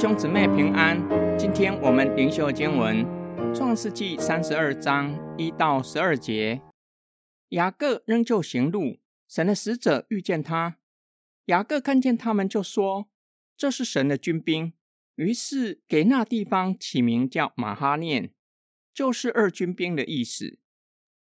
兄姊妹平安，今天我们灵修经文创世纪三十二章一到十二节。雅各仍旧行路，神的使者遇见他。雅各看见他们，就说：“这是神的军兵。”于是给那地方起名叫马哈念，就是二军兵的意思。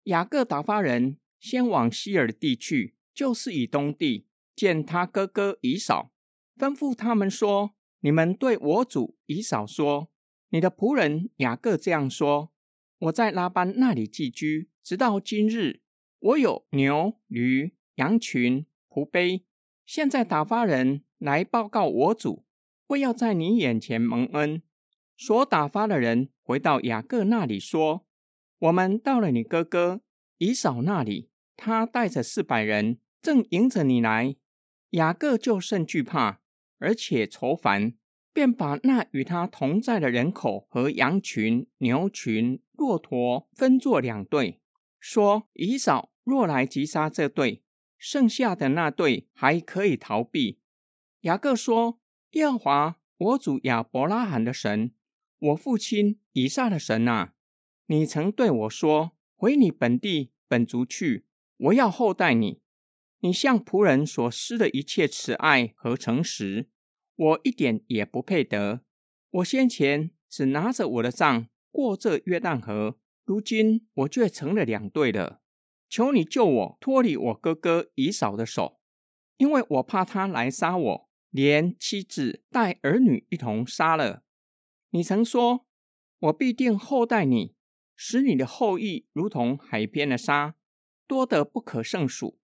雅各打发人先往希尔地去，就是以东地，见他哥哥以扫，吩咐他们说。你们对我主以扫说：“你的仆人雅各这样说：我在拉班那里寄居，直到今日，我有牛、驴、羊群、仆碑。现在打发人来报告我主，为要在你眼前蒙恩。所打发的人回到雅各那里说：我们到了你哥哥以扫那里，他带着四百人，正迎着你来。雅各就甚惧怕。”而且愁烦，便把那与他同在的人口和羊群、牛群、骆驼分作两队，说：“以扫若来击杀这队，剩下的那队还可以逃避。”雅各说：“耶和华我主亚伯拉罕的神，我父亲以撒的神啊，你曾对我说：回你本地本族去，我要厚待你。你向仆人所施的一切慈爱和诚实。”我一点也不配得。我先前只拿着我的杖过这约旦河，如今我却成了两队了。求你救我脱离我哥哥以扫的手，因为我怕他来杀我，连妻子带儿女一同杀了。你曾说，我必定厚待你，使你的后裔如同海边的沙，多得不可胜数。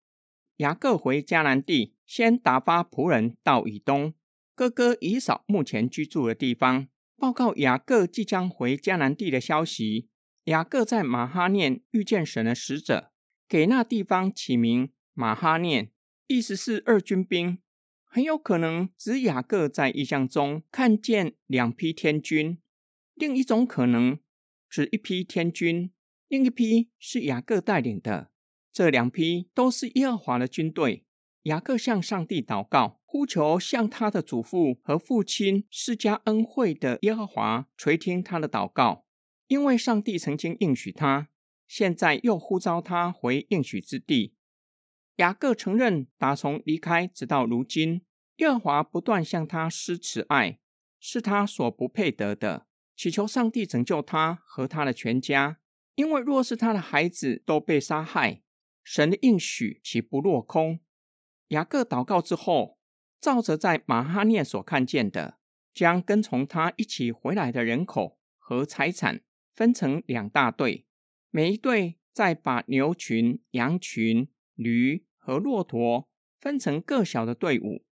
雅各回迦南地，先打发仆人到以东。哥哥以嫂目前居住的地方，报告雅各即将回迦南地的消息。雅各在马哈念遇见神的使者，给那地方起名马哈念，意思是二军兵。很有可能指雅各在异象中看见两批天军，另一种可能指一批天军，另一批是雅各带领的。这两批都是耶和华的军队。雅各向上帝祷告，呼求向他的祖父和父亲施加恩惠的耶和华垂听他的祷告，因为上帝曾经应许他，现在又呼召他回应许之地。雅各承认，打从离开直到如今，耶和华不断向他施慈爱，是他所不配得的，祈求上帝拯救他和他的全家，因为若是他的孩子都被杀害，神的应许岂不落空？雅各祷告之后，照着在马哈念所看见的，将跟从他一起回来的人口和财产分成两大队，每一队再把牛群、羊群、驴和骆驼分成各小的队伍。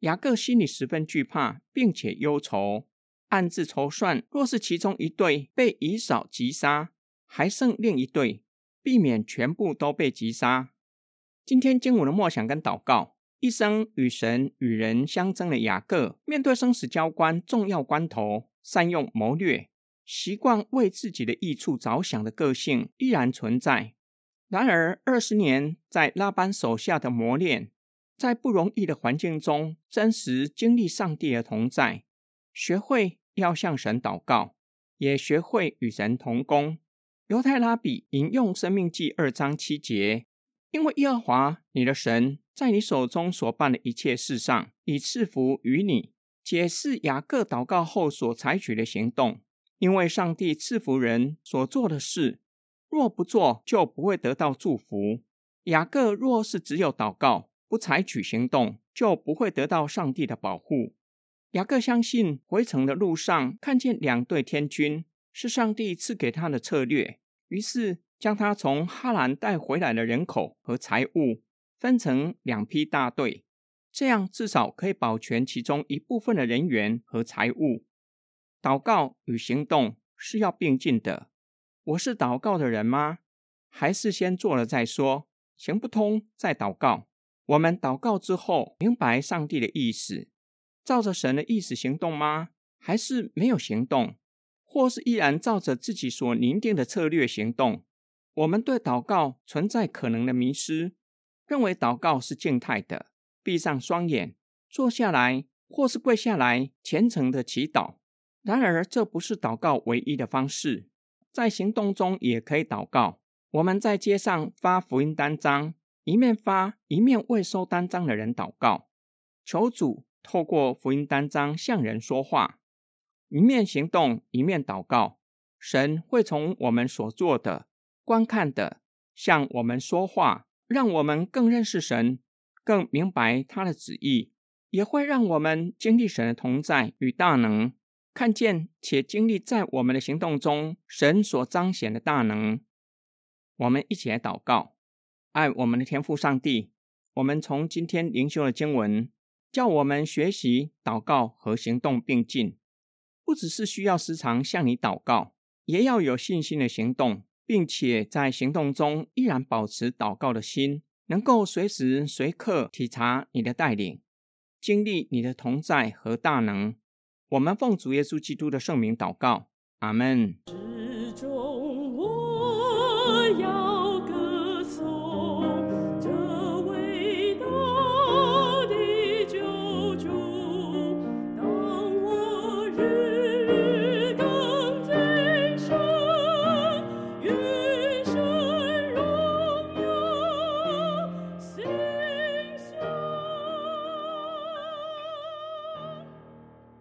雅各心里十分惧怕，并且忧愁，暗自筹算：若是其中一队被以扫击杀，还剩另一队，避免全部都被击杀。今天经文的默想跟祷告，一生与神与人相争的雅各，面对生死交关重要关头，善用谋略，习惯为自己的益处着想的个性依然存在。然而，二十年在拉班手下的磨练，在不容易的环境中，真实经历上帝的同在，学会要向神祷告，也学会与神同工。犹太拉比引用《生命记》二章七节。因为耶和华你的神在你手中所办的一切事上，以赐福于你。解释雅各祷告后所采取的行动。因为上帝赐福人所做的事，若不做，就不会得到祝福。雅各若是只有祷告，不采取行动，就不会得到上帝的保护。雅各相信回城的路上看见两队天军，是上帝赐给他的策略。于是。将他从哈兰带回来的人口和财物分成两批大队，这样至少可以保全其中一部分的人员和财物。祷告与行动是要并进的。我是祷告的人吗？还是先做了再说？行不通再祷告。我们祷告之后，明白上帝的意思，照着神的意思行动吗？还是没有行动，或是依然照着自己所拟定的策略行动？我们对祷告存在可能的迷失，认为祷告是静态的，闭上双眼，坐下来或是跪下来虔诚的祈祷。然而，这不是祷告唯一的方式，在行动中也可以祷告。我们在街上发福音单张，一面发一面为收单张的人祷告，求主透过福音单张向人说话。一面行动一面祷告，神会从我们所做的、观看的向我们说话，让我们更认识神，更明白他的旨意，也会让我们经历神的同在与大能。看见且经历在我们的行动中，神所彰显的大能。我们一起来祷告，爱我们的天父上帝。我们从今天灵修的经文，叫我们学习祷告和行动并进，不只是需要时常向你祷告，也要有信心的行动，并且在行动中依然保持祷告的心，能够随时随刻体察你的带领，经历你的同在和大能。我们奉主耶稣基督的圣名祷告，阿门。